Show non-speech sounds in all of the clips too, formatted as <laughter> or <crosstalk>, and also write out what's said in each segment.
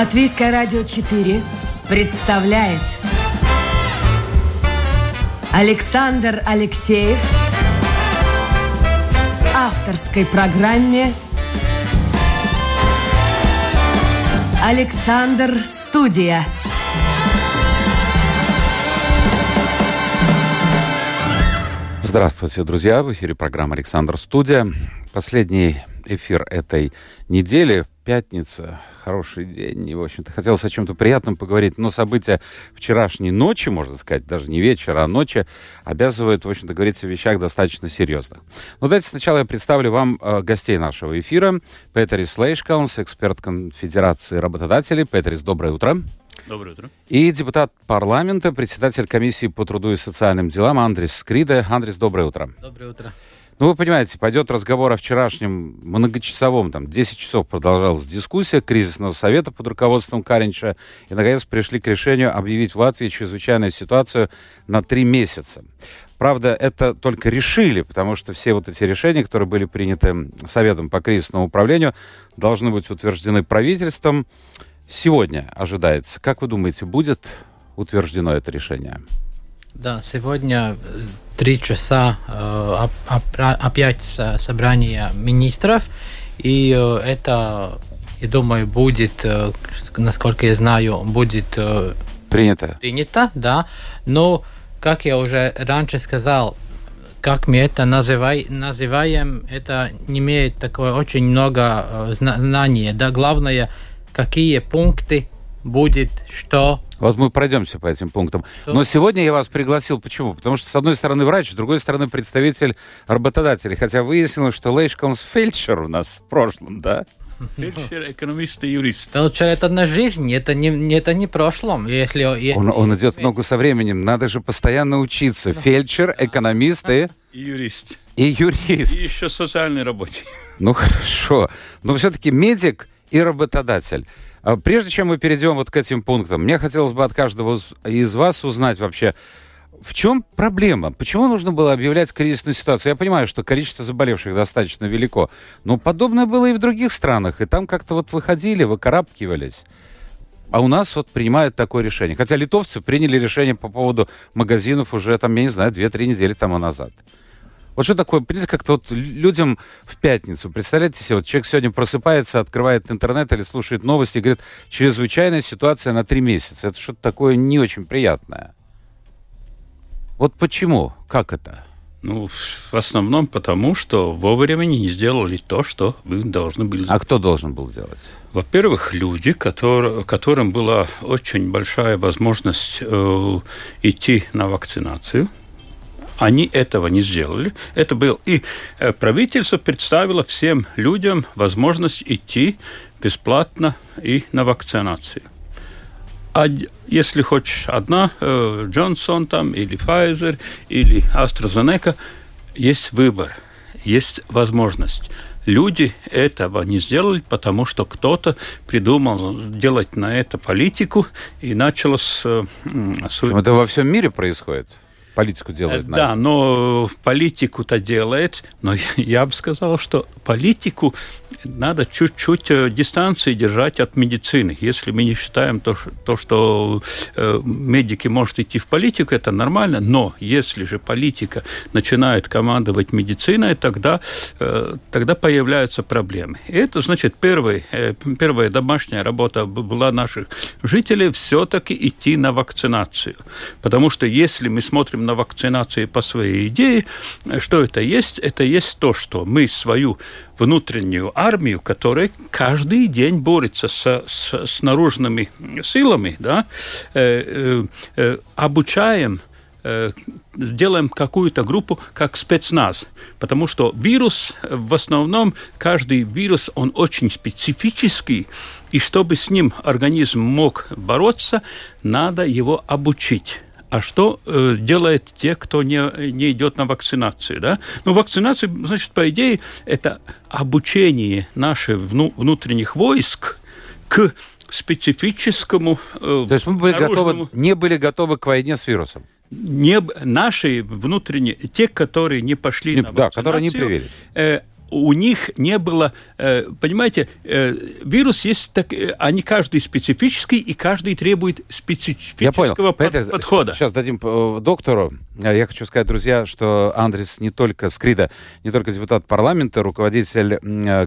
Латвийское радио 4 представляет Александр Алексеев авторской программе Александр Студия. Здравствуйте, друзья! В эфире программа «Александр Студия». Последний эфир этой недели, пятница, хороший день. И, в общем-то, хотелось о чем-то приятном поговорить, но события вчерашней ночи, можно сказать, даже не вечера, а ночи, обязывают, в общем-то, говорить о вещах достаточно серьезных. Но давайте сначала я представлю вам э, гостей нашего эфира. Петерис Лейшкалнс, эксперт Конфедерации работодателей. Петерис, доброе утро. Доброе утро. И депутат парламента, председатель комиссии по труду и социальным делам Андрис Скриде. Андрис, доброе утро. Доброе утро. Ну, вы понимаете, пойдет разговор о вчерашнем многочасовом, там, 10 часов продолжалась дискуссия кризисного совета под руководством Каринча, и, наконец, пришли к решению объявить в Латвии чрезвычайную ситуацию на три месяца. Правда, это только решили, потому что все вот эти решения, которые были приняты Советом по кризисному управлению, должны быть утверждены правительством. Сегодня ожидается. Как вы думаете, будет утверждено это решение? Да, сегодня э, три часа э, опять собрание министров, и э, это, я думаю, будет, насколько я знаю, будет принято. Принято, да. Но, как я уже раньше сказал, как мы это называй, называем, это не имеет такое очень много знаний. Да, главное, какие пункты будет, что вот мы пройдемся по этим пунктам. Что? Но сегодня я вас пригласил. Почему? Потому что, с одной стороны, врач, с другой стороны, представитель работодателей. Хотя выяснилось, что Лейшконс фельдшер у нас в прошлом, да? Фельдшер, экономист и юрист. Фельдшер это на жизнь, это не, это не прошлом. Если, он, он идет много со временем, надо же постоянно учиться. Фельдшер, экономист и... И юрист. И юрист. И еще социальный рабочий. Ну хорошо. Но все-таки медик и работодатель. А прежде чем мы перейдем вот к этим пунктам, мне хотелось бы от каждого из вас узнать вообще, в чем проблема? Почему нужно было объявлять кризисную ситуацию? Я понимаю, что количество заболевших достаточно велико, но подобное было и в других странах, и там как-то вот выходили, выкарабкивались. А у нас вот принимают такое решение. Хотя литовцы приняли решение по поводу магазинов уже, там, я не знаю, 2-3 недели тому назад. Вот что такое, понимаете, как-то вот людям в пятницу, представляете себе, вот человек сегодня просыпается, открывает интернет или слушает новости и говорит, чрезвычайная ситуация на три месяца. Это что-то такое не очень приятное. Вот почему? Как это? Ну, в основном потому, что вовремя не сделали то, что вы должны были сделать. А кто должен был сделать? Во-первых, люди, которые, которым была очень большая возможность э, идти на вакцинацию – они этого не сделали. Это был и э, правительство представило всем людям возможность идти бесплатно и на вакцинацию. А если хочешь одна, э, Джонсон там, или Pfizer, или AstraZeneca, есть выбор, есть возможность. Люди этого не сделали, потому что кто-то придумал делать на это политику и начало с... с... Это во всем мире происходит? Политику делает. Наверное. Да, но политику-то делает, но я бы сказал, что политику надо чуть-чуть э, дистанции держать от медицины. Если мы не считаем то, то что э, медики могут идти в политику, это нормально, но если же политика начинает командовать медициной, тогда, э, тогда появляются проблемы. И это значит, первый, первая домашняя работа была наших жителей все-таки идти на вакцинацию. Потому что если мы смотрим на вакцинацию по своей идее, что это есть? Это есть то, что мы свою внутреннюю армию, которая каждый день борется с, с, с наружными силами, да, э, э, э обучаем э, делаем какую-то группу как спецназ, потому что вирус в основном каждый вирус он очень специфический, и чтобы с ним организм мог бороться, надо его обучить. А что э, делает те, кто не, не идет на вакцинацию? Да? Ну, вакцинация, значит, по идее, это обучение наших вну, внутренних войск к специфическому... Э, То есть мы были готовы, не были готовы к войне с вирусом? Не, наши внутренние, те, которые не пошли не, на вакцинацию, да, которые не привили. Э, у них не было, э, понимаете, э, вирус есть, так, э, они каждый специфический, и каждый требует специфического Я понял. под- Понимаете, подхода. Сейчас дадим доктору. Я хочу сказать, друзья, что Андрес не только Скрида, не только депутат парламента, руководитель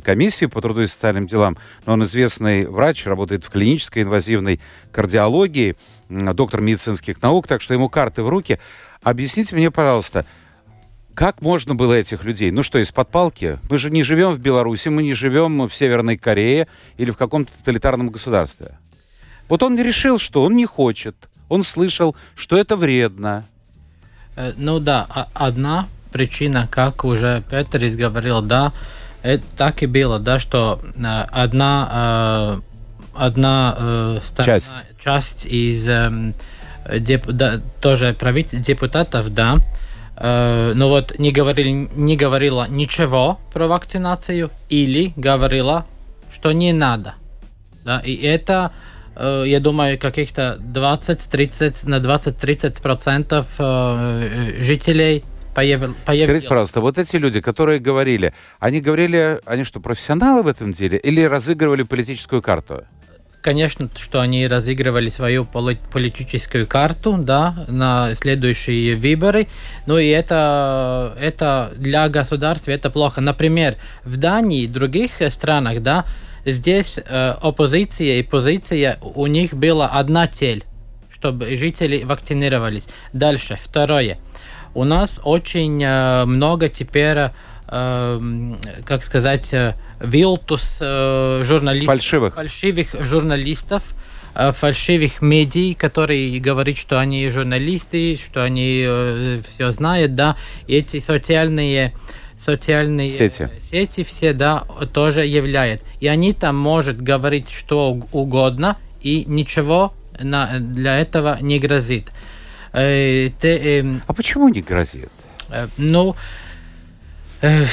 комиссии по труду и социальным делам, но он известный врач, работает в клинической инвазивной кардиологии, доктор медицинских наук, так что ему карты в руки. Объясните мне, пожалуйста, как можно было этих людей? Ну что, из-под палки? Мы же не живем в Беларуси, мы не живем в Северной Корее или в каком-то тоталитарном государстве. Вот он решил, что он не хочет. Он слышал, что это вредно. Э, Ну да, а- одна причина, как уже Петрис говорил, да, это так и было, да, что э, одна, э, одна сторона- Часть. часть из эм, деп- да, тоже правитель, депутатов, да, но вот не, говорили, не говорила ничего про вакцинацию или говорила, что не надо. Да, и это, э, я думаю, каких-то 20-30 на 20-30 процентов э, жителей появ- Скажите, появилось. пожалуйста, вот эти люди, которые говорили, они говорили, они что, профессионалы в этом деле или разыгрывали политическую карту? Конечно, что они разыгрывали свою поли- политическую карту, да, на следующие выборы. Ну и это, это для государства это плохо. Например, в Дании и других э, странах, да, здесь э, оппозиция и позиция у них была одна цель, чтобы жители вакцинировались. Дальше, второе. У нас очень э, много теперь, э, как сказать, э, вилтус э, журналистов Фальшивых. фальшивых журналистов, э, фальшивых медий, которые говорят, что они журналисты, что они все знают, да, и эти социальные социальные Сети. сети все, да, тоже являют. И они там может говорить что уг- угодно, и ничего на, для этого не грозит. Э, те, эм, А почему не грозит? Э, Ну, э,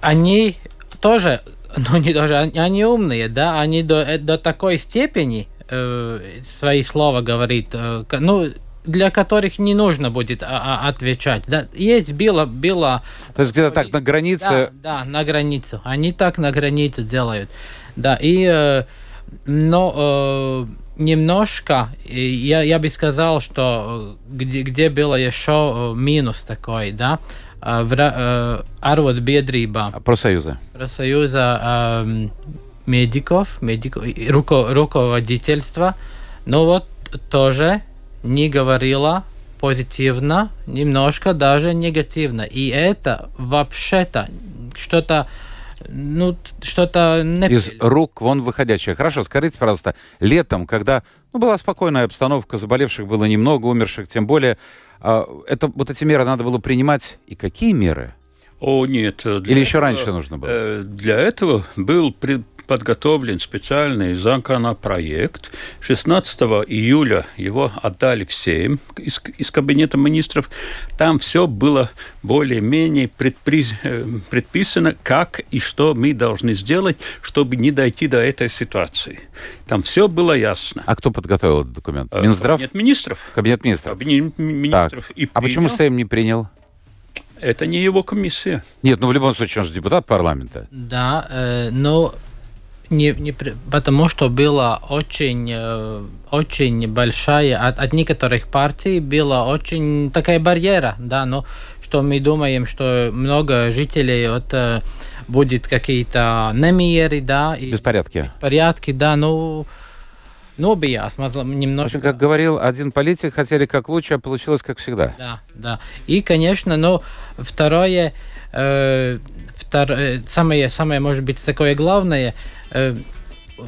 они тоже, ну не тоже, они, умные, да, они до, э, до такой степени э, свои слова говорит, э, ну, для которых не нужно будет а, а, отвечать. Да, есть было, было То есть где-то так на границе... да, да, на границу. Они так на границу делают. Да, и э, но э, немножко я, я бы сказал, что э, где, где было еще э, минус такой, да, э, в ра- э, арвотбедрība, Профсоюза. профсоюза э, медиков, медиков руко, руководительства, но вот тоже не говорила позитивно, немножко даже негативно. И это вообще-то что-то, ну, что-то Из рук вон выходящее. Хорошо, скажите, пожалуйста, летом, когда ну, была спокойная обстановка, заболевших было немного, умерших, тем более, а, это, вот эти меры надо было принимать. И какие меры? О, нет. для Или еще этого, раньше нужно было? э, Для этого был при- подготовлен специальный законопроект. 16 июля его отдали всем из, из кабинета министров. Там все было более-менее предпри- э, предписано, как и что мы должны сделать, чтобы не дойти до этой ситуации. Там все было ясно. А кто подготовил этот документ? Э, Минздрав? Кабинет министров. Кабинет министров. Кабинет Так. министров. И А почему. Сейм не принял? Это не его комиссия. Нет, ну в любом случае, он же депутат парламента. Да, э, но не, не, потому что была очень, э, очень большая, от, от некоторых партий была очень такая барьера, да, но что мы думаем, что много жителей вот, э, будет какие-то намеры, да, и Беспорядки. порядки, да, ну, ну, В немножко. общем, как говорил один политик, хотели как лучше, а получилось как всегда. Да, да. И, конечно, ну, второе, э, втор- э, самое, самое, может быть, такое главное,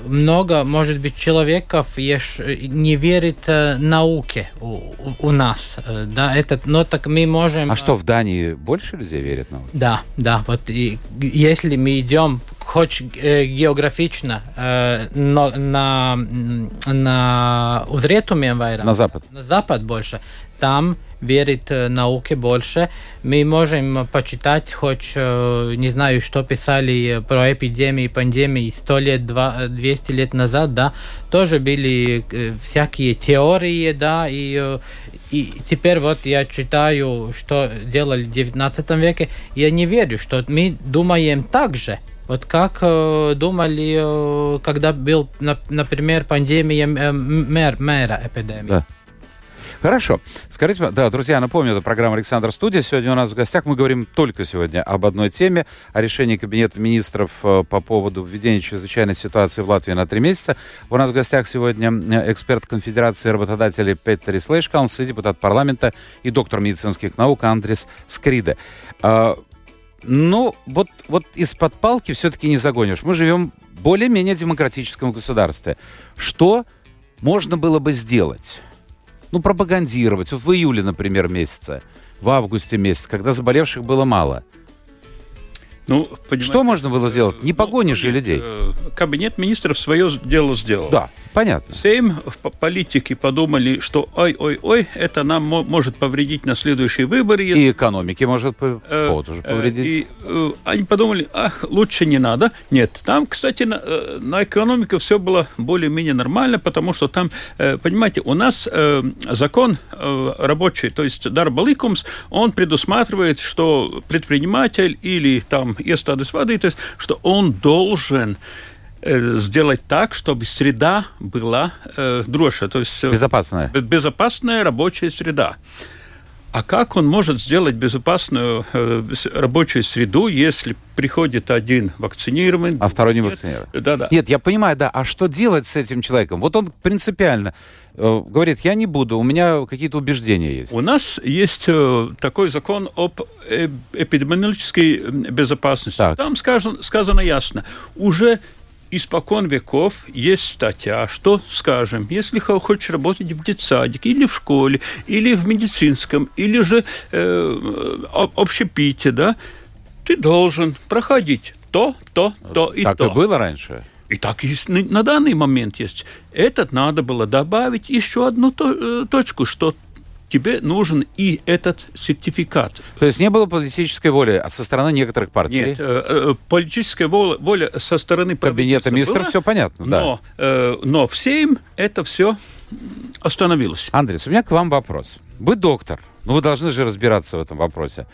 много, может быть, человеков еш- не верит э, науке у, у- нас, э, да, это, но так мы можем... А что, в Дании больше людей верят науке? Да, да, вот и если мы идем хоть э, географично э, но на, на rietumiem vairāk, На Запад. на запад больше, там верит э, науке больше. Мы можем почитать хоть, э, не знаю, что писали про эпидемии, пандемии 100 лет, два- 200 лет назад, да, тоже были э, всякие теории, да, и, э, и теперь вот я читаю, что делали в 19 веке, я не верю, что мы думаем так же. Вот как э, думали, э, когда был, на, например, пандемия э, мэр, мэра эпидемии. Да. Хорошо. Скажите, да, друзья, напомню, это программа «Александр Студия». Сегодня у нас в гостях мы говорим только сегодня об одной теме, о решении Кабинета министров э, по поводу введения чрезвычайной ситуации в Латвии на три месяца. У нас в гостях сегодня э, эксперт Конфедерации работодателей Петер Слейшкаунс, депутат парламента и доктор медицинских наук Андрес Скриде. А, ну, вот, вот из-под палки все-таки не загонишь. Мы живем в более-менее демократическом государстве. Что можно было бы сделать? Ну, пропагандировать. Вот в июле, например, месяце, в августе месяце, когда заболевших было мало. Ну, Что можно было сделать? Не погонишь же ну, людей. Э, кабинет министров свое дело сделал. Да, понятно. Сейм в политике подумали, что ой-ой-ой, это нам может повредить на следующие выборы. И экономике может э, тоже э, повредить. И э, они подумали, ах, лучше не надо. Нет, там, кстати, на, э, на экономику все было более-менее нормально, потому что там, э, понимаете, у нас э, закон э, рабочий, то есть Дарбаликумс, он предусматривает, что предприниматель или там iestādes vadītājs, что он должен сделать так, чтобы среда была э, дроша, то есть безопасная. безопасная рабочая среда. А как он может сделать безопасную э, рабочую среду, если приходит один вакцинированный, а второй не вакцинированный? Да, да. Нет, я понимаю, да. А что делать с этим человеком? Вот он принципиально говорит, я не буду, у меня какие-то убеждения есть. У нас есть э, такой закон об э, эпидемиологической безопасности. Так. Там сказано, сказано ясно, уже испокон веков есть статья, что, скажем, если хочешь работать в детсадике или в школе, или в медицинском, или же э, общепите, да, ты должен проходить то, то, то и так то. Так и было раньше? И так и на данный момент есть. Этот надо было добавить еще одну э, точку, что тебе нужен и этот сертификат. То есть не было политической воли со стороны некоторых партий? Нет, э, э, политическая воля, воля со стороны Кабинета министров, все понятно, да. Но, э, но в Сейм это все остановилось. Андрей, у меня к вам вопрос. Вы доктор, но вы должны же разбираться в этом вопросе.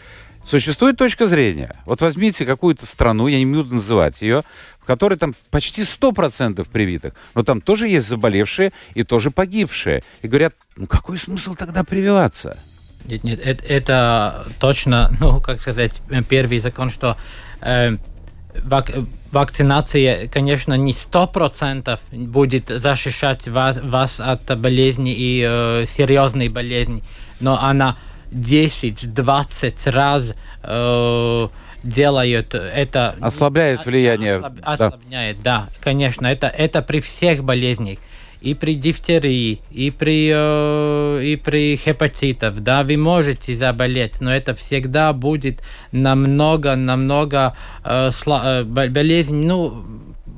Существует точка зрения. Вот возьмите какую-то страну, я не буду называть ее, в которой там почти 100% привитых, но там тоже есть заболевшие и тоже погибшие. И говорят, ну какой смысл тогда прививаться? Нет, нет, это, это точно, <laughs> ну, как сказать, первый закон, что э, вак, вакцинация, конечно, не 100% будет защищать вас, вас от болезни и э, серьезной болезни, но она 10-20 раз э, делают это... Ослабляет влияние. Ослаб, ослабляет, да. да, конечно. Это, это при всех болезнях. И при дифтерии, и при, э, и при хепатитах, да, вы можете заболеть, но это всегда будет намного, намного э, сла- э, болезнь, ну,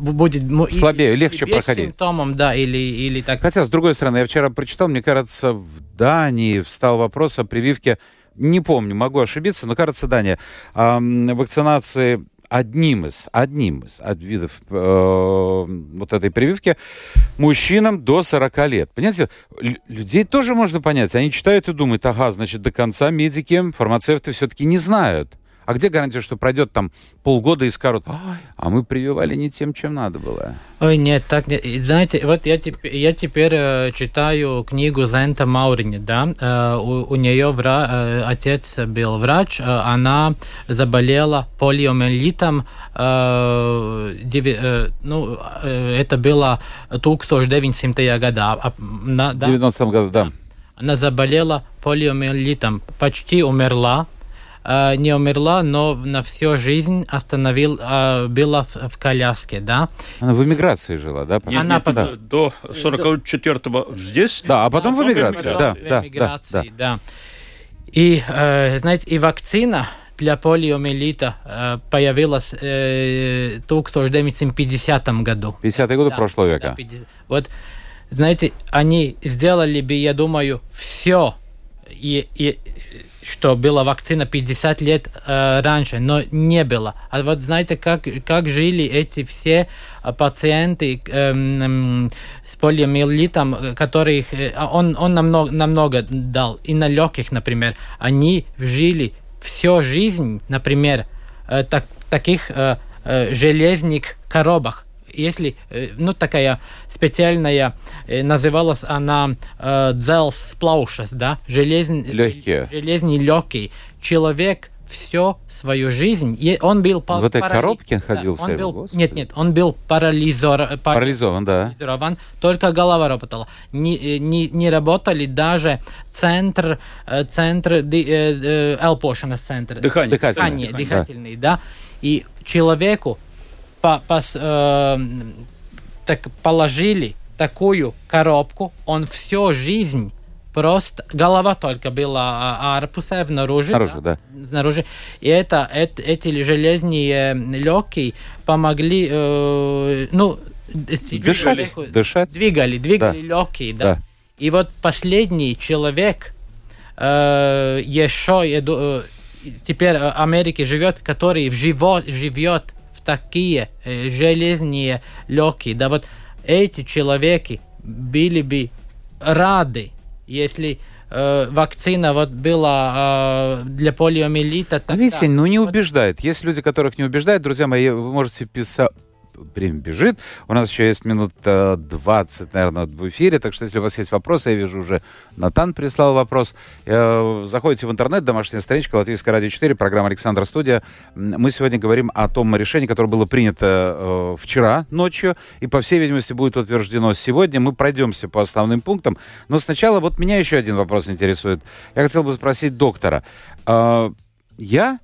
будет слабее, или, легче без проходить. симптомом, да, или, или так. Хотя, с другой стороны, я вчера прочитал, мне кажется, в Дании встал вопрос о прививке, не помню, могу ошибиться, но, кажется, Дания, э, вакцинации одним из, одним из от видов э, вот этой прививки мужчинам до 40 лет. Понимаете, людей тоже можно понять. Они читают и думают, ага, значит, до конца медики, фармацевты все-таки не знают. А где гарантия, что пройдет там полгода и скажут, а мы прививали не тем, чем надо было? Ой, нет, так нет. Знаете, вот я, теперь, я теперь э, читаю книгу Зента Маурини, да, э, у, у нее вра, э, отец был врач, э, она заболела полиомиелитом, э, деви, э, ну, э, это было 1900 года. А, на, да, 90 году, да. Она заболела полиомиелитом, почти умерла, э, не умерла, но на всю жизнь остановил, э, была в, в коляске, да. Она в эмиграции жила, да? Нет, Она нет, под... да. до 44-го здесь. Да, а потом в эмиграции, да, да, эмиграции, да, да. да. И, э, знаете, и вакцина для полиомиелита э, появилась э, в 1950 году. 50-е годы да, прошлого века. Да, 50. Вот, знаете, они сделали бы, я думаю, все, и, и что была вакцина 50 лет э, раньше, но не было. А вот знаете, как, как жили эти все э, пациенты э, э, с полиомиелитом, которых э, он, он намного, намного дал, и на легких, например, они жили всю жизнь, например, э, так, таких э, э, железных коробах если, э, ну, такая специальная, э, называлась она э, дзелс плаушес, да, железный, Легкие. железный легкий. Человек всю свою жизнь, и он был В этой коробке ходил да, он был, Господи. Нет, нет, он был парализор, Парализован, да. парализован, только голова работала. Не, не, не работали даже центр, э, центр, э, э, элпошенас центр. Дыхание. Дыхательный. Дыхание, дыхательный, да. И человеку по- пос- э, так положили такую коробку, он всю жизнь просто голова только была а, арпуса внаружи, Снаружи, да. снаружи. И это, эт- эти железные легкие помогли, э, ну, Дышать, человеку- дышать. двигали, двигали легкие, да. Да. И вот последний человек э, еще э, теперь в Америке живет, который в живо- живет такие э, железные легкие. Да вот эти человеки были бы рады, если э, вакцина вот была э, для полиомиелита. Тогда. видите, ну не убеждает. Есть люди, которых не убеждает. Друзья мои, вы можете писать... Время бежит. У нас еще есть минут э, 20, наверное, в эфире. Так что, если у вас есть вопросы, я вижу, уже Натан прислал вопрос. Э, Заходите в интернет, домашняя страничка Латвийская радио 4, программа Александра Студия. Мы сегодня говорим о том решении, которое было принято э, вчера ночью и, по всей видимости, будет утверждено сегодня. Мы пройдемся по основным пунктам. Но сначала вот меня еще один вопрос интересует. Я хотел бы спросить доктора. Э, Я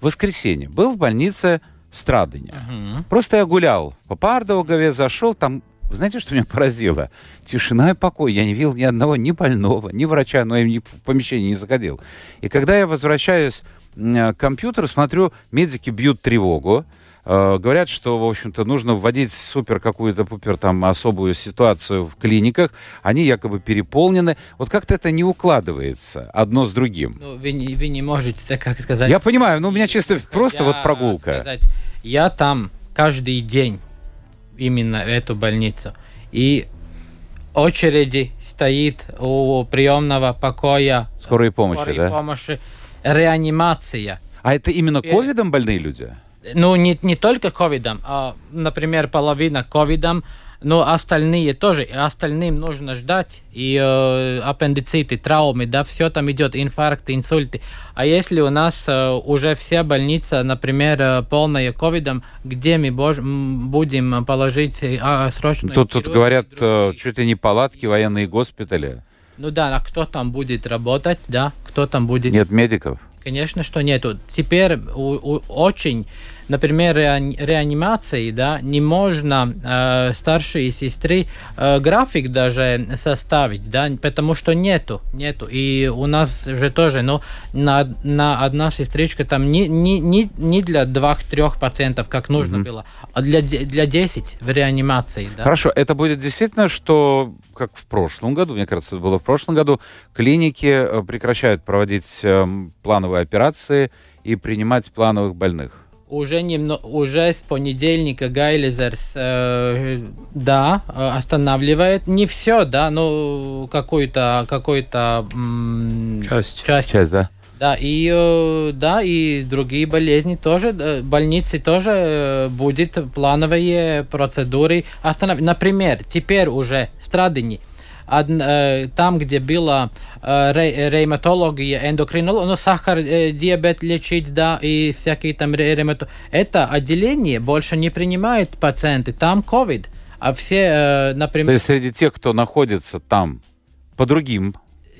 в воскресенье был в больнице Страдыня. Мгм. Просто я гулял по Пардаугове, зашел, там, знаете, что меня поразило? Тишина и покой. Я не видел ни одного, ни больного, ни врача, но я ни в помещение не заходил. И когда я возвращаюсь м, к компьютеру, смотрю, медики бьют тревогу, э, говорят, что, в общем-то, нужно вводить супер какую-то пупер там особую ситуацию в клиниках. Они якобы переполнены. Вот как-то это не укладывается одно с другим. Ну, вы, не, вы не можете, как сказать... Я понимаю, ну у меня чисто просто вот прогулка. сказать, я там каждый день именно эту больницу. И очереди стоит у приемного покоя Скорой помощи, скорой да? помощи, реанимация. А это именно ковидом больные люди? Ну, не, не только ковидом, а, например, половина ковидом, но остальные тоже. Остальным нужно ждать. И э, аппендициты, травмы, да, все там идет, инфаркты, инсульты. А если у нас э, уже вся больница, например, э, полная ковидом, где мы бож- будем положить э, а, срочную Тут, тут говорят, э, чуть ли не палатки, военные госпитали. Ну да, а кто там будет работать, да, кто там будет... Нет медиков. Конечно, что нету. Теперь у- у- очень, например, реани- реанимации, да, не можно э, старшей сестры э, график даже составить, да, потому что нету, нету. И у нас же тоже, ну, на, на одна сестричка там не, не, не, не для двух-трех пациентов, как нужно было, а для, для 10 в реанимации, да. Хорошо, это будет действительно, что, как в прошлом году, мне кажется, это было в прошлом году, клиники э, прекращают проводить эм, плановые операции и принимать плановых больных. Уже, немно, уже с понедельника Гайлизерс, э, да, э, останавливает. Не все, да, но какую-то какую-то Часть. часть. Часть, да? Да, и э, да, и другие болезни тоже, э, больницы тоже э, будет плановые процедуры останов... Например, теперь уже страдания. Э, там, где была э, ре- ревматология, эндокринология, ну, сахар, э, диабет лечить, да, и всякие там ре- ревмато... Это отделение больше не принимает пациенты, там COVID. А все, э, То например, есть среди тех, кто находится там по другим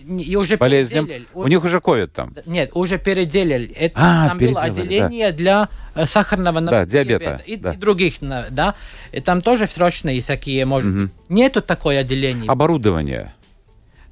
и уже болезням, переделали. у них уже ковид там. Нет, уже переделали. Это, А, там было переделали, отделение для э, сахарного Да, диабета, и, да. и других, да. И там тоже срочные всякие, может быть. Нету такое отделение. Оборудование.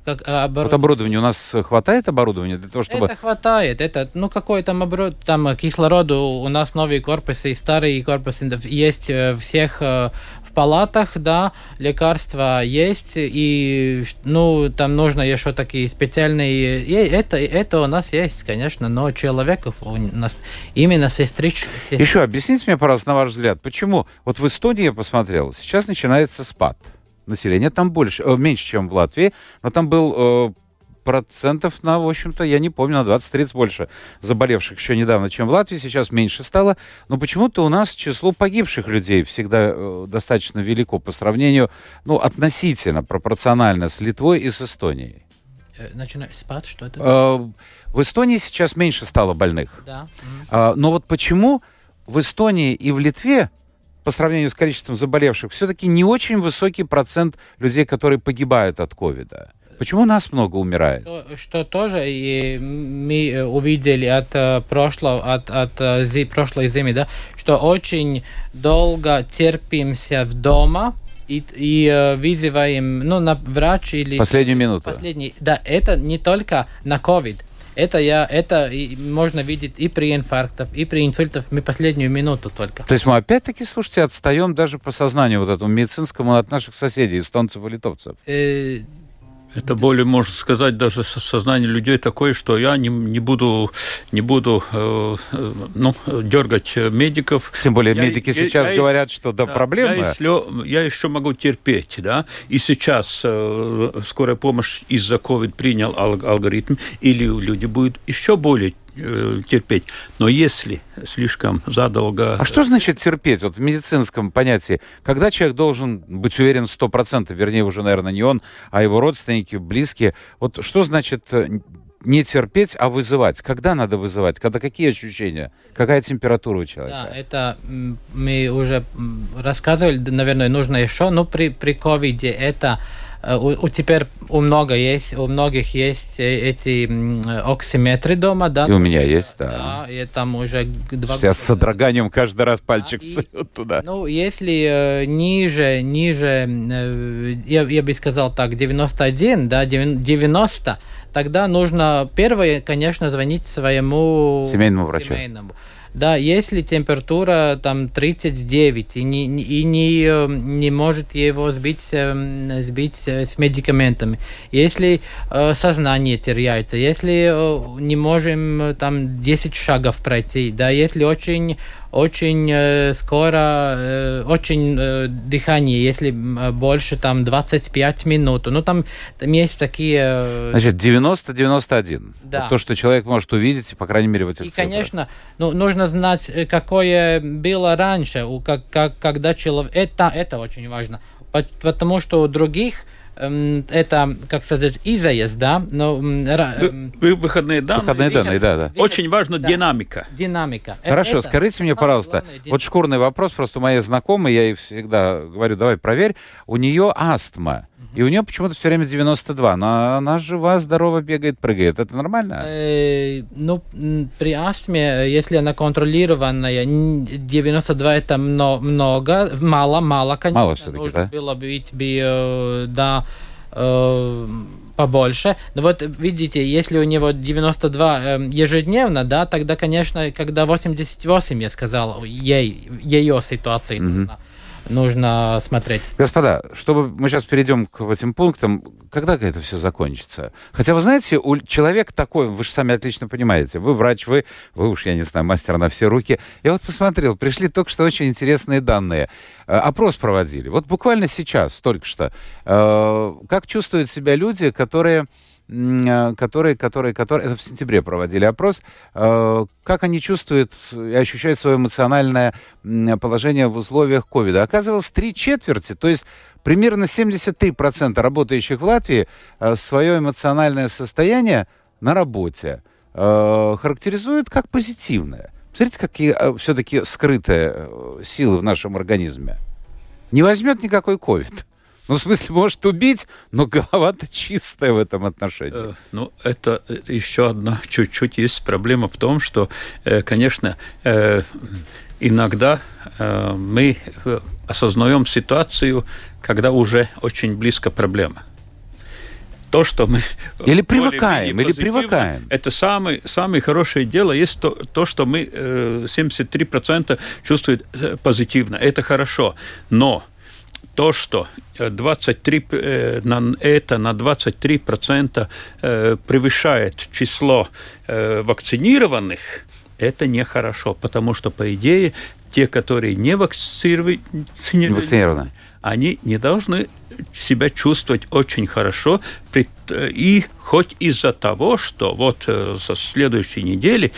как, э, оборудование. Вот оборудование. У нас хватает оборудования для того, чтобы... Это хватает. Это, ну, какой там оборот, там э, кислороду, у нас новые корпусы и старые корпусы есть э, всех э, палатах, да, лекарства есть, и, ну, там нужно еще такие специальные, и это, это у нас есть, конечно, но человеков у нас именно сестрич... Еще объясните мне, пожалуйста, на ваш взгляд, почему, вот в Эстонии я посмотрел, сейчас начинается спад населения, там больше, э, меньше, чем в Латвии, но там был э, процентов на, в общем-то, я не помню, на 20-30 больше заболевших еще недавно, чем в Латвии, сейчас меньше стало. Но почему-то у нас число погибших людей всегда э, достаточно велико по сравнению, ну, относительно, пропорционально с Литвой и с Эстонией. Э, Начинать спад, что это? Э, в Эстонии сейчас меньше стало больных. Да. Э, но вот почему в Эстонии и в Литве по сравнению с количеством заболевших, все-таки не очень высокий процент людей, которые погибают от ковида. Почему нас много умирает? Что, тоже и мы увидели от э, прошлого, от, от э, зи, прошлой зимы, да, что очень долго терпимся в дома, и, и э, вызываем, ну, на врач или... Последнюю минуту. Последний, да, это не только на COVID. Это я, это и можно видеть и при инфарктах, и при инсультах. Мы последнюю минуту только. То есть мы опять-таки, слушайте, отстаем даже по сознанию вот этому медицинскому от наших соседей, эстонцев и литовцев. Э, Это более, можно сказать, даже со- сознание людей такое, что я не, не буду, не буду э, э, ну, дергать медиков. Тем более Я- медики я- сейчас я говорят, что да, да, проблемы. Я, если- я еще могу терпеть, да. И сейчас э, скорая помощь из-за COVID принял ал- алгоритм, или люди будут еще более терпеть. Но если слишком задолго... А что значит терпеть? Вот в медицинском понятии, когда человек должен быть уверен 100%, вернее, уже, наверное, не он, а его родственники, близкие. Вот что значит э, не терпеть, а вызывать? Когда надо вызывать? Когда какие ощущения? Какая температура у человека? Да, это мы уже рассказывали, наверное, нужно еще, но при, при ковиде это э, у, у теперь у много есть, у многих есть э, эти м, оксиметры дома, да? И у меня есть, да. Да, и там уже два Я с содроганием каждый раз пальчик и- сует туда. Ну, если э, ниже, ниже, э, я, я бы сказал так, 91, да, 90, тогда нужно первое, конечно, звонить своему Семейному врачу. семейному. Да, если температура там 39 и не, и не, э, не может его сбить, э, сбить э, с медикаментами, если э, сознание теряется, если э, не можем э, там 10 шагов пройти, да, если очень очень э, скоро, э, очень э, дыхание, если м, больше там 25 минут, ну там, там есть такие... э, Значит, 90-91. Да. Вот то, что человек может увидеть, по крайней мере, в этих И, цифрах. конечно, ну, нужно знать, э, какое было раньше, у, как, как, когда человек... Это, это очень важно, Пот- потому что у других эм, это, как сказать, изоезд, да, но... Вы- эм, вы- выходные данные. Выходные Выход- данные, да, да. Очень важна Да. динамика. динамика. Э, Хорошо, это скажите мне, пожалуйста, вот шкурный вопрос, просто у моей знакомой, я ей всегда говорю, давай проверь, у нее астма, и у нее почему-то все время 92, но она жива, здорова, бегает, прыгает. Это нормально? Э, ну, при астме, если она контролированная, н- 92 это мно- много, мало, мало, конечно. Мало всё-таки, Нужно да? было быть, бы, э, да, э, побольше. Но вот видите, если у него 92 э, ежедневно, да, тогда, конечно, когда 88, я сказал, ей, ее ситуации Мгм. Нужно, смотреть. Господа, чтобы мы сейчас перейдем к этим пунктам, когда это все закончится? Хотя, вы знаете, у человек такой, вы же сами отлично понимаете, вы врач, вы, вы уж, я не знаю, мастер на все руки. Я вот посмотрел, пришли только что очень интересные данные. Э, Опрос проводили. Вот буквально сейчас, только что. Э, Как чувствуют себя люди, которые которые, которые, которые, это в сентябре проводили опрос, э, как они чувствуют и ощущают свое эмоциональное положение в условиях ковида. Оказывалось, три четверти, то есть примерно 73% работающих в Латвии э, свое эмоциональное состояние на работе э, характеризуют как позитивное. Смотрите, какие все-таки скрытые э, силы в нашем организме. Не возьмет никакой ковид. Ну, в смысле, может убить, но голова-то чистая в этом отношении. Э, Ну, это э, еще одна чуть-чуть есть проблема в том, что, э, конечно, э, иногда мы осознаем ситуацию, когда уже очень близко проблема. То, что мы... Или привыкаем, или привыкаем. Это самое, самое хорошее дело. Есть то, то что мы э, 73% чувствуют позитивно. Это хорошо. Но то, что 23, на, это на 23% превышает число вакцинированных, это нехорошо, потому что, по идее, те, которые не вакцинированы, не вакцинированы. они не должны себя чувствовать очень хорошо, и хоть из-за того, что вот э, со следующей недели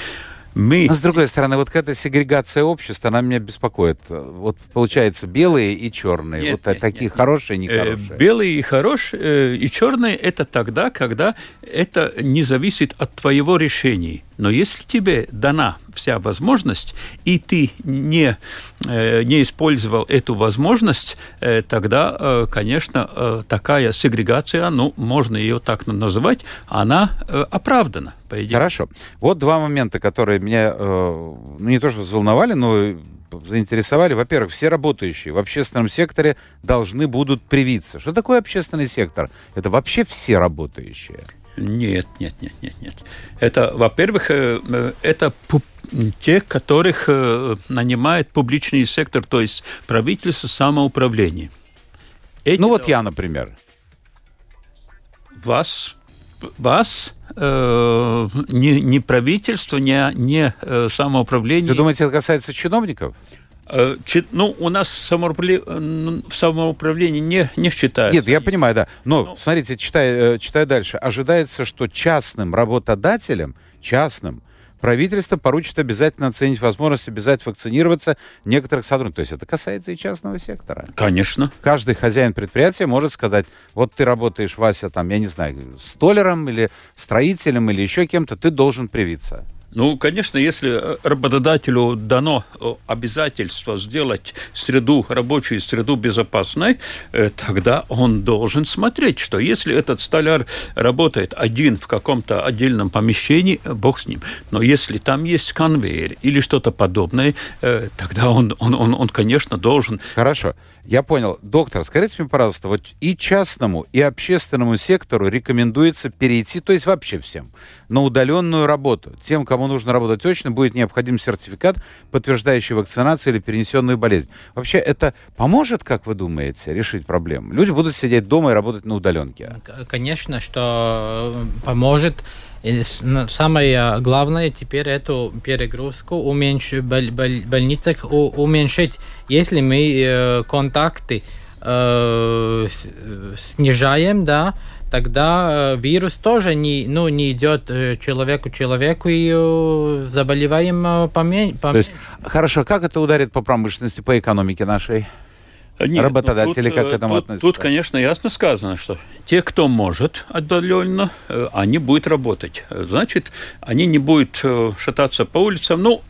мы... Но с другой стороны, вот эта сегрегация общества, она меня беспокоит. Вот получается белые и черные. Нет, вот нет, такие нет, хорошие, нехорошие. Э, белые и хорошие, э, и черные это тогда, когда это не зависит от твоего решения. Но если тебе дана вся возможность, и ты не, э, не использовал эту возможность, э, тогда, э, конечно, такая сегрегация, ну, можно ее так называть, она оправдана, по идее. Хорошо. Вот два момента, которые меня ну, не то что взволновали, но заинтересовали. Во-первых, все работающие в общественном секторе должны будут привиться. Что такое общественный сектор? Это вообще все работающие. Нет, нет, нет, нет, нет. Это, во-первых, э, э, это те, которых э, нанимает публичный сектор, то есть правительство, самоуправление. Эти ну вот я, например. Вас, вас э, не, не правительство, не, не самоуправление. Вы думаете, это касается чиновников? Э, ну, у нас в самоуправлении не, не считают. Нет, я понимаю, да. Но, ну, смотрите, читаю, э, читаю дальше. Ожидается, что частным работодателям, частным, правительство поручит обязательно оценить возможность обязать вакцинироваться некоторых сотрудников. То есть это касается и частного сектора. Конечно. Каждый хозяин предприятия может сказать, вот ты работаешь, Вася, там, я не знаю, столером или строителем или еще кем-то, ты должен привиться. Ну, конечно, если э, работодателю дано э, обязательство сделать среду, рабочую среду безопасной, э, тогда он должен смотреть, что если этот столяр работает один в каком-то отдельном помещении, бог с ним. Но если там есть конвейер или что-то подобное, тогда он, он, он, он, конечно, должен... Хорошо. Я понял. Доктор, скажите мне, пожалуйста, вот и частному, и общественному сектору рекомендуется перейти, то есть вообще всем, на удаленную работу. Тем, кому нужно работать точно, будет необходим сертификат, подтверждающий вакцинацию или перенесенную болезнь. Вообще это поможет, как вы думаете, решить проблему? Люди будут сидеть дома и работать на удаленке. Конечно, что поможет. Самое главное теперь эту перегрузку уменьшить, в больницах уменьшить. Если мы э, контакты э, снижаем, да, тогда э, вирус тоже не, ну, не идет человеку человеку и заболеваем поменьше. То хорошо, как это ударит по промышленности, по экономике нашей? Нет, работодатели ну, тут, как к этому тут, относятся? Тут, конечно, ясно сказано, что те, кто может отдаленно, э, они будут работать. Значит, они не будут э, шататься по улицам, ну,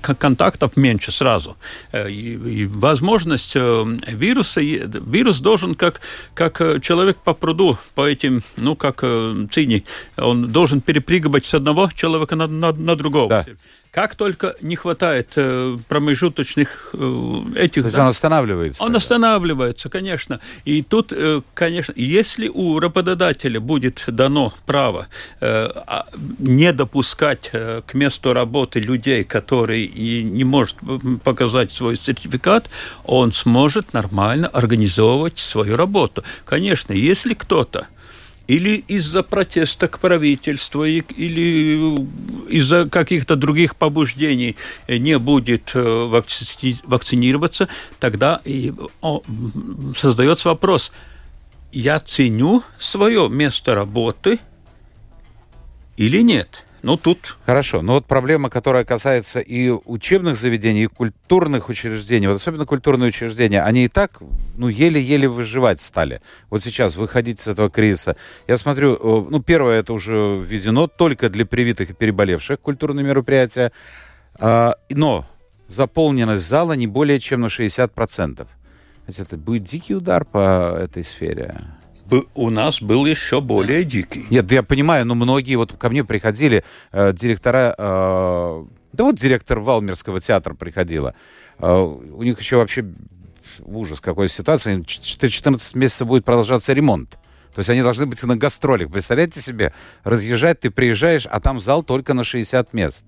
контактов меньше сразу. Э, и возможность вируса, вирус должен, как, как человек по пруду, по этим, ну, как цини, он должен перепрыгивать с одного человека на, на, на другого. Да. Как только не хватает э, промежуточных э, этих... То есть да, он останавливается? Он тогда. останавливается, конечно. И тут, э, конечно, если у работодателя будет дано право а, не допускать к месту работы людей, которые не может показать свой сертификат, он сможет нормально организовывать свою работу. Конечно, если кто-то или из-за протеста к правительству, или из-за каких-то других побуждений не будет э, вакцинироваться, тогда и создается вопрос, я ценю свое место работы или нет? Ну, тут... Хорошо. Но вот проблема, которая касается и учебных заведений, и культурных учреждений, вот особенно культурные учреждения, они и так, ну, еле-еле выживать стали. Вот сейчас выходить с этого кризиса. Я смотрю, ну, первое, это уже введено только для привитых и переболевших культурные мероприятия. А, но заполненность зала не более чем на 60%. Это будет дикий удар по этой сфере у нас был еще более дикий. Нет, я понимаю, но многие вот ко мне приходили э, директора, э, да вот директор Валмерского театра приходила. Э, у них еще вообще ужас какой ситуация. 14 месяцев будет продолжаться ремонт. То есть они должны быть на гастролях. Представляете себе, разъезжать, ты приезжаешь, а там зал только на 60 мест.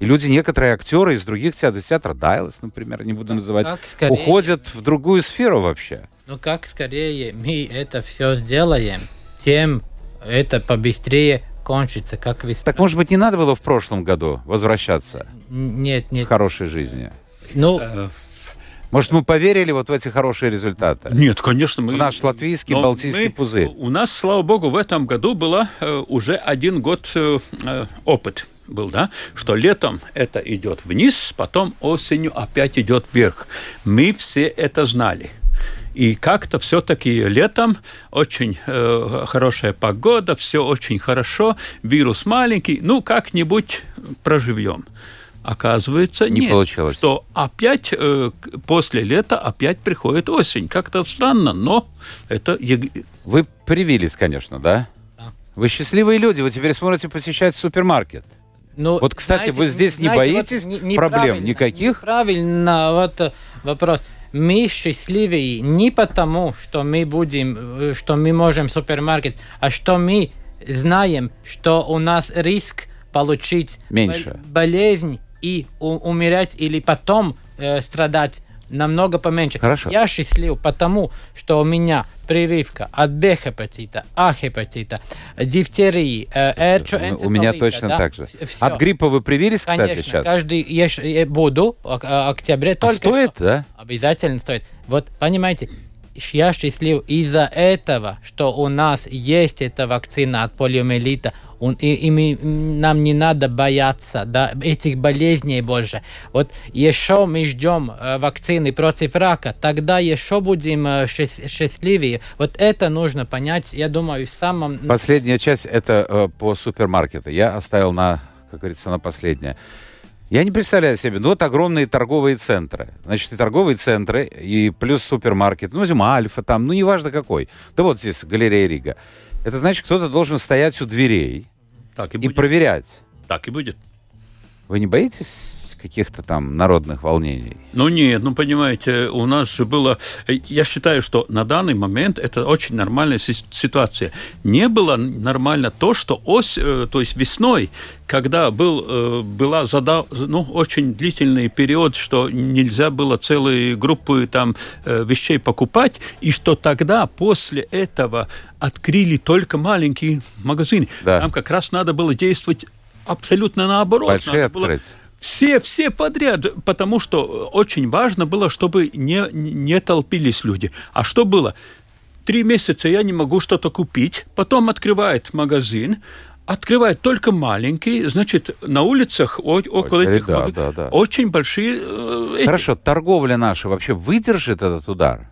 И люди, некоторые актеры из других театров, театра Дайлас, например, не буду называть, скорее- уходят в другую сферу вообще. Ну как скорее мы это все сделаем, тем это побыстрее кончится, как вы Так, может быть, не надо было в прошлом году возвращаться Н- Нет, к нет. хорошей жизни? Ну, Э, Может, мы поверили вот в эти хорошие результаты? Нет, конечно, мы... В наш латвийский Но балтийский мы- пузырь. У нас, слава богу, в этом году было э, уже один год э, э, опыт был, да, что летом это идет вниз, потом осенью опять идет вверх. Мы все это знали. И как-то все-таки летом очень э, хорошая погода, все очень хорошо, вирус маленький, ну как-нибудь проживем. Оказывается, Не нет, получилось. что опять э, после лета опять приходит осень. Как-то странно, но это Вы привились, конечно, да? Да. Вы счастливые люди, вы теперь сможете посещать супермаркет. ну, Вот, кстати, знаете, вы здесь не знаете, боитесь вот не- проблем никаких? Правильно, вот э, вопрос. Мы счастливее не потому, что мы будем, э, что мы можем супермаркет, а что мы знаем, что у нас риск получить Меньше. бол- болезнь и у- умереть или потом э, страдать намного поменьше. Хорошо. Я счастлив потому, что у меня прививка от Б-хепатита, А-хепатита, дифтерии, э, У меня точно так же. От гриппа вы привились, кстати, Конечно, сейчас? каждый я буду в ок- а, октябре А только стоит, что. да? Обязательно стоит. Вот, понимаете, я счастлив из-за этого, что у нас есть эта вакцина от полиомиелита, Он- и, и нам не надо бояться да, этих болезней больше. Вот еще мы ждем э, вакцины против рака, тогда еще будем э, счаст- счастливее. Вот это нужно понять, я думаю, в самом... Последняя часть это э, по супермаркету. Я оставил на, как говорится, на последнее. Я не представляю себе, ну вот огромные торговые центры. Значит, и торговые центры, и плюс супермаркет, ну, зима, альфа там, ну, неважно какой. Да вот здесь галерея Рига. Это значит, кто-то должен стоять у дверей так и и будет. проверять. Так и будет. Вы не боитесь каких-то там народных волнений? Ну нет, ну понимаете, у нас же было... э, Я считаю, что на данный момент это очень нормальная си- ситуация. Не было нормально то, что ось, э, то есть весной, когда был, э, была зада, ну, очень длительный период, что нельзя было целые группы там вещей покупать, и что тогда после этого открыли только маленькие магазины. Да. Нам как раз надо было действовать абсолютно наоборот. Большие открыть. Все, все подряд, потому что очень важно было, чтобы не, не толпились люди. А что было? Три месяца я не могу что-то купить, потом открывает магазин, открывает только маленький, значит, на улицах о- около Очередь, этих да, мага- да, да. очень большие... э, эти. Хорошо, торговля наша вообще выдержит этот удар?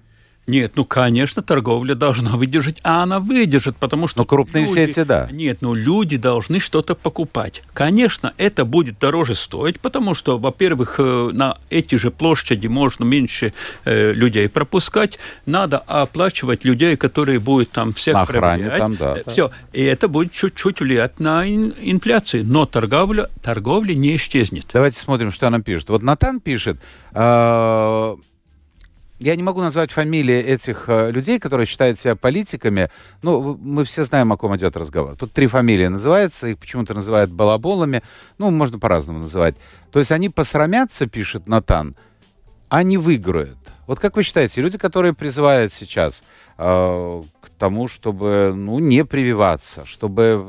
Нет, ну, конечно, торговля должна выдержать, а она выдержит, потому что... Ну, крупные сети, да. Нет, ну, люди должны что-то покупать. Конечно, это будет дороже стоить, потому что, во-первых, э, на эти же площади можно меньше э, людей пропускать, надо оплачивать людей, которые будут там всех На охране проверять. там, да, Э, да. Все, и это будет чуть-чуть влиять на ин- инфляцию, но торговля, торговля не исчезнет. Давайте смотрим, что она пишет. Вот Натан пишет, э, я не могу назвать фамилии этих э, людей, которые считают себя политиками. Ну, мы все знаем, о ком идет разговор. Тут три фамилии называются, их почему-то называют балаболами. Ну, можно по-разному называть. То есть они посрамятся, пишет Натан, а не выиграют. Вот как вы считаете, люди, которые призывают сейчас э, к тому, чтобы ну, не прививаться, чтобы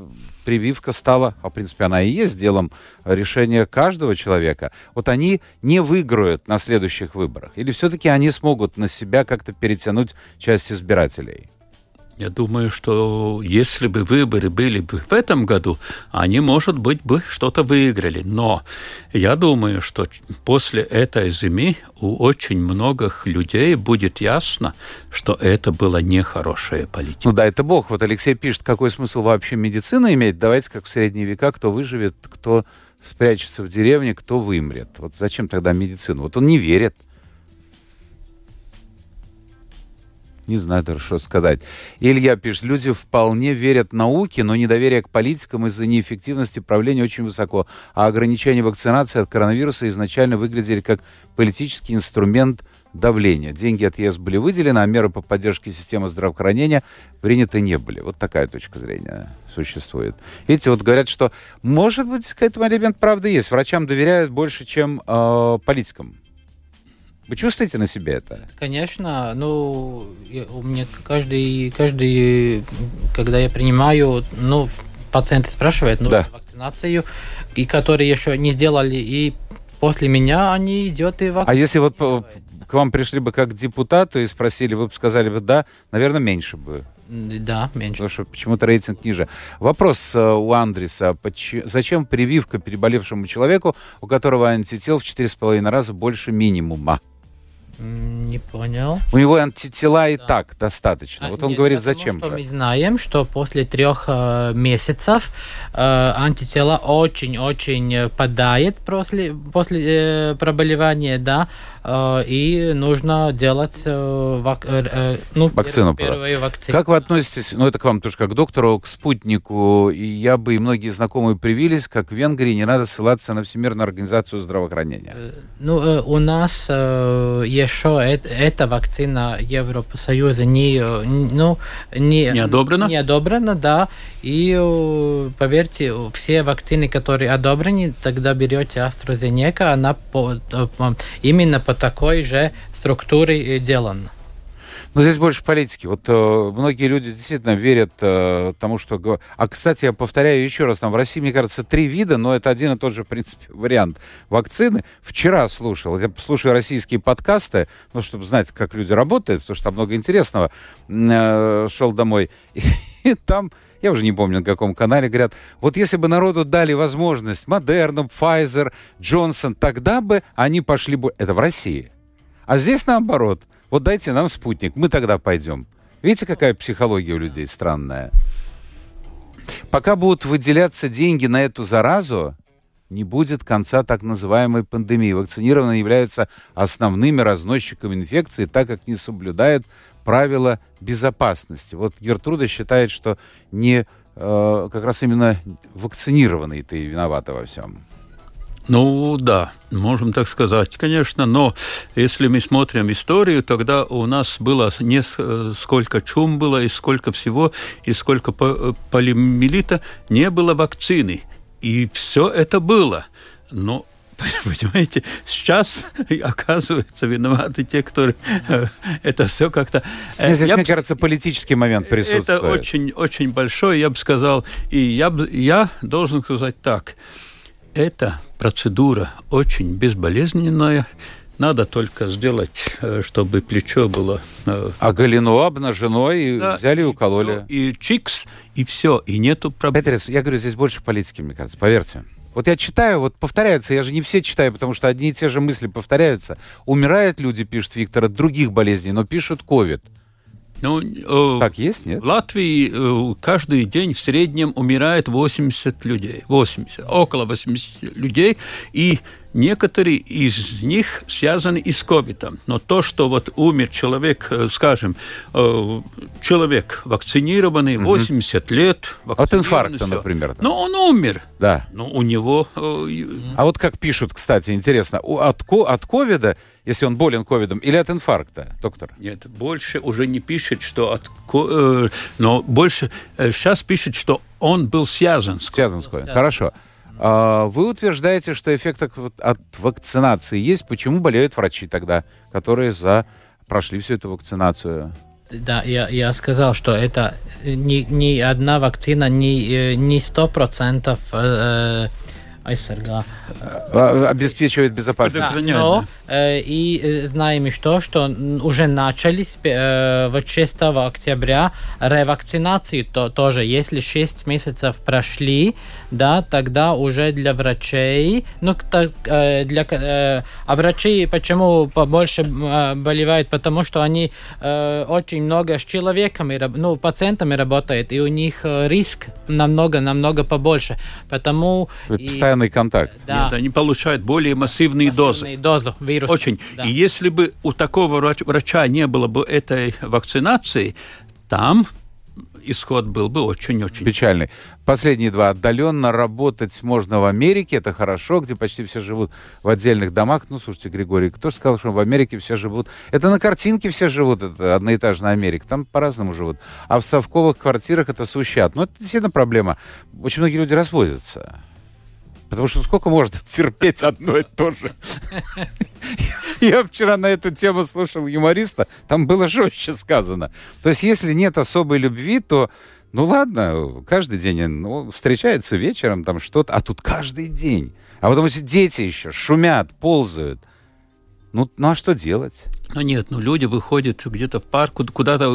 прививка стала, а в принципе она и есть делом решения каждого человека, вот они не выиграют на следующих выборах? Или все-таки они смогут на себя как-то перетянуть часть избирателей? Я думаю, что если бы выборы были бы в этом году, они, может быть, бы что-то выиграли. Но я думаю, что после этой зимы у очень многих людей будет ясно, что это была нехорошая политика. Ну да, это бог. Вот Алексей пишет, какой смысл вообще медицину иметь? Давайте, как в средние века, кто выживет, кто спрячется в деревне, кто вымрет. Вот зачем тогда медицину? Вот он не верит. Не знаю даже, что сказать. Илья пишет, люди вполне верят науке, но недоверие к политикам из-за неэффективности правления очень высоко. А ограничения вакцинации от коронавируса изначально выглядели как политический инструмент давления. Деньги от ЕС были выделены, а меры по поддержке системы здравоохранения приняты не были. Вот такая точка зрения существует. Видите, вот говорят, что, может быть, к этому элемент правды есть. Врачам доверяют больше, чем э, политикам. Вы чувствуете на себе это? Конечно, ну, я, у меня каждый, каждый, когда я принимаю, ну, пациенты спрашивают, ну, Да. вакцинацию, и которые еще не сделали, и после меня они идет и А вакцинацию. если вот к вам пришли бы как к депутату и спросили, вы бы сказали бы да, наверное, меньше бы. Да, меньше. Потому что почему-то рейтинг ниже. Вопрос э, у Андреса. Зачем прививка переболевшему человеку, у которого антител в 4,5 раза больше минимума? Не понял. У него антитела и Да. так достаточно. А, вот он нет, говорит, потому зачем что же? Мы знаем, что после трех э, месяцев э, антитела очень-очень э, падает после, после э, проболевания, да, и нужно делать э, вак- э, э, ну, Вакцину, пер- первую вакцину. Как вы относитесь, ну это к вам тоже как к доктору, к спутнику, и я бы и многие знакомые привились, как в Венгрии не надо ссылаться на Всемирную организацию здравоохранения. Э, Ну, э, у нас э, еще э- эта вакцина Европсоюза не, э, ну, не, Не одобрена? Не одобрена, да. И э, поверьте, все вакцины, которые одобрены, тогда берете AstraZeneca, она по, э, по- именно по такой же структуре делана. Но здесь больше политики. Вот э, многие люди действительно верят э, тому, что... А, кстати, я повторяю еще раз, там в России, мне кажется, три вида, но это один и тот же, в принципе, <laughs> вариант вакцины. Вчера слушал, я слушаю российские подкасты, ну, чтобы знать, как люди работают, потому что там много интересного. Э, шел домой, и, <laughs> и там... Я уже не помню, на каком канале говорят, вот если бы народу дали возможность Модерну, Pfizer, Джонсон, тогда бы они пошли бы... Это в России. А здесь наоборот. Вот дайте нам спутник, мы тогда пойдем. Видите, какая психология у людей странная? Пока будут выделяться деньги на эту заразу, не будет конца так называемой пандемии. Вакцинированные являются основными разносчиками инфекции, так как не соблюдают правила безопасности. Вот Гертруда считает, что не э, как раз именно вакцинированные-то и виноваты во всем. Ну да, можем так сказать, конечно, но если мы смотрим историю, тогда у нас было не э, сколько чум было, и сколько всего, и сколько э, полиомиелита, не было вакцины. И все это было. Но <laughs> Понимаете, сейчас, <laughs> оказывается, виноваты те, которые э, это все как-то... э, Здесь, я мне б- кажется, политический момент присутствует. это очень, очень большой, я бы сказал. И я, я должен сказать так. Эта процедура очень безболезненная. Надо только сделать, э, чтобы плечо было... А Галину обнажено и да, взяли и укололи. И чикс, и все, и нету проблем. Петрис, я говорю, здесь больше политики, мне кажется, поверьте. Вот я читаю, вот повторяются, я же не все читаю, потому что одни и те же мысли повторяются. Умирают люди, пишет Виктор, от других болезней, но пишут ковид. Ну, э, Так есть, нет? В Латвии э, каждый день в среднем умирает 80 людей. 80, около 80 людей. И некоторые из них связаны и с ковидом. Но то, что вот умер человек, э, скажем, э, человек вакцинированный, 80 лет, От инфаркта, всё. например. там. Но он умер. Да. Но у него... э, А вот как пишут, кстати, интересно, от, от ковида, если он болен ковидом, или от инфаркта, доктор? Нет, больше уже не пишет, что от... э, но больше сейчас пишет, что он был связан с Связан с ковидом. Хорошо. А, Вы утверждаете, что эффект от, вакцинации есть. Почему болеют врачи тогда, которые за прошли всю эту вакцинацию? Да, я, я сказал, что это ни, ни одна вакцина не, э, не 100% э, э, aizsargā. А, Обеспечивает безопасность. Да. Но э, и э, знаем и что, что уже начались э, вот 6 октября ревакцинации то, тоже. Если 6 месяцев прошли, да, тогда уже для врачей, ну, так, э, для, э, а врачи почему побольше э, болевают? Потому что они э, очень много с человеками, ну, пациентами работают, и у них э, риск намного-намного побольше. Потому... и- Постоянный контакт. да. Нет, они получают более массивные дозы. Массивные дозы вируса. Очень. Да. И если бы у такого врач- врача не было бы этой вакцинации, там исход был бы очень-очень печальный. Последние два. Отдаленно работать можно в Америке, это хорошо, где почти все живут в отдельных домах. Ну, слушайте, Григорий, кто же сказал, что в Америке все живут? Это на картинке все живут, это одноэтажная Америка, там по-разному живут. А в совковых квартирах это сущат. Ну, это действительно проблема. Очень многие люди разводятся. Потому что сколько можно терпеть одно и то же? <laughs> Я вчера на эту тему слушал юмориста, там было жестче сказано. То есть, если нет особой любви, то ну ладно, каждый день ну, встречается вечером, там что-то, а тут каждый день. А потом если дети еще шумят, ползают, ну, ну а что делать? Ну нет, ну люди выходят где-то в парк, куда-то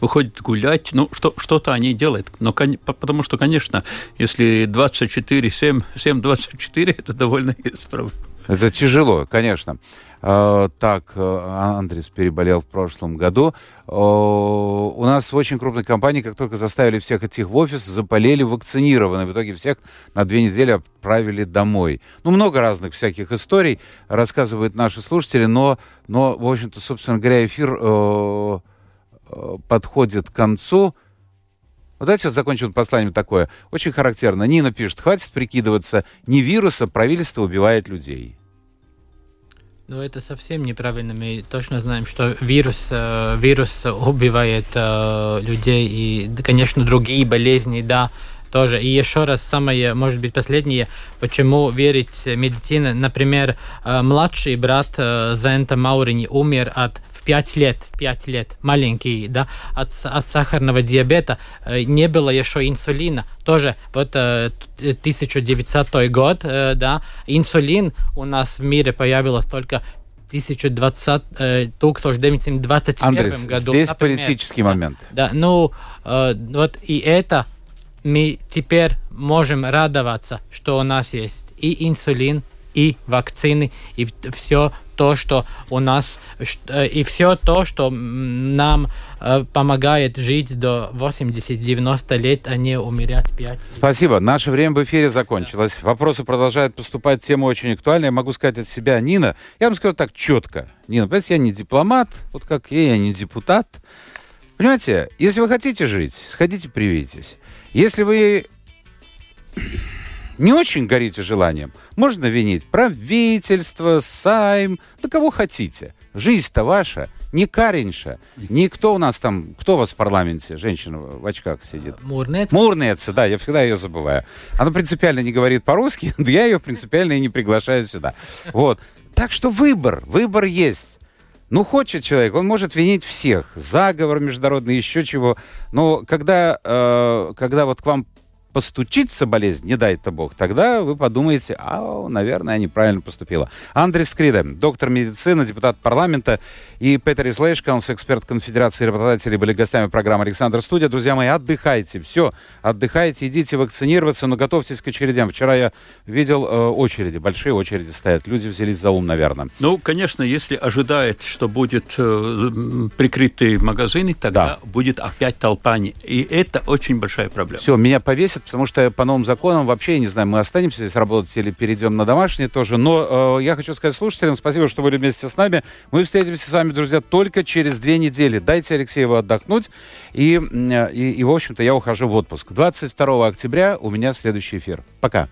выходят гулять, ну что, что-то они делают. Но, потому что, конечно, если 24, 7, 7, 24, это довольно <laughs> исправно. Это тяжело, конечно. А, так, э, Андрес переболел в прошлом году. У нас в очень крупной компании, как только заставили всех идти в офис, запалили вакцинированные. В итоге всех на две недели отправили домой. Ну, много разных всяких историй рассказывают наши слушатели, но, но в общем-то, собственно говоря, эфир э, э, подходит к концу. Вот давайте вот закончим посланием такое. Очень характерно. Нина пишет, хватит прикидываться, не вируса, правительство убивает людей. Ну, это совсем неправильно. Мы точно знаем, что вирус, э, вирус убивает э, людей и, конечно, другие болезни, да, тоже. И еще раз, самое, может быть, последнее, почему верить в медицину. Например, э, младший брат э, Зента Маурини умер от 5 лет, 5 лет, маленький, да, от, от сахарного диабета, э, не было еще инсулина. Тоже вот 1900 э, год, э, да, инсулин у нас в мире появился только 1920, 1921 Андрес, году. здесь например. политический момент. Да, ну, вот и это мы теперь можем радоваться, что у нас есть и инсулин, и вакцины, и все то, что у нас, э, и все то, что нам э, помогает жить до 80-90 лет, а не умереть 5. Спасибо. Наше время в эфире закончилось. Вопросы продолжают поступать, тема очень актуальная. Я могу сказать от себя, Нина, я вам скажу так четко. Нина, понимаете, я не дипломат, вот как я, я не депутат. Понимаете, если вы хотите жить, сходите привейтесь. Если вы не очень горите желанием, можно винить правительство, сайм, да кого хотите. Жизнь-то ваша, не Каринша, никто у нас там, кто у вас в парламенте, женщина в очках сидит? Мурнец. Мурнец, да, я всегда ее забываю. Она принципиально не говорит по-русски, <laughs> да я ее принципиально и не приглашаю сюда. Вот. Так что выбор, выбор есть. Ну, хочет человек, он может винить всех. Заговор международный, еще чего. Но когда, э, когда вот к вам постучится болезнь, не дай-то бог, тогда вы подумаете, а, наверное, я неправильно поступила. Андрей Скрида, доктор медицины, депутат парламента, и Петер Ислейшканс, эксперт Конфедерации работодателей, были гостями программы «Александр Студия». Друзья мои, отдыхайте, все, отдыхайте, идите вакцинироваться, но готовьтесь к очередям. Вчера я видел э, очереди, большие очереди стоят, люди взялись за ум, наверное. Ну, конечно, если ожидает, что будет э, прикрытые магазины, тогда да. будет опять толпа, и это очень большая проблема. Все, меня повесят, потому что по новым законам вообще, я не знаю, мы останемся здесь работать или перейдем на домашние тоже. Но э, я хочу сказать слушателям спасибо, что были вместе с нами. Мы встретимся с вами, друзья, только через две недели. Дайте Алексееву отдохнуть. И, и, и в общем-то, я ухожу в отпуск. 22 октября у меня следующий эфир. Пока.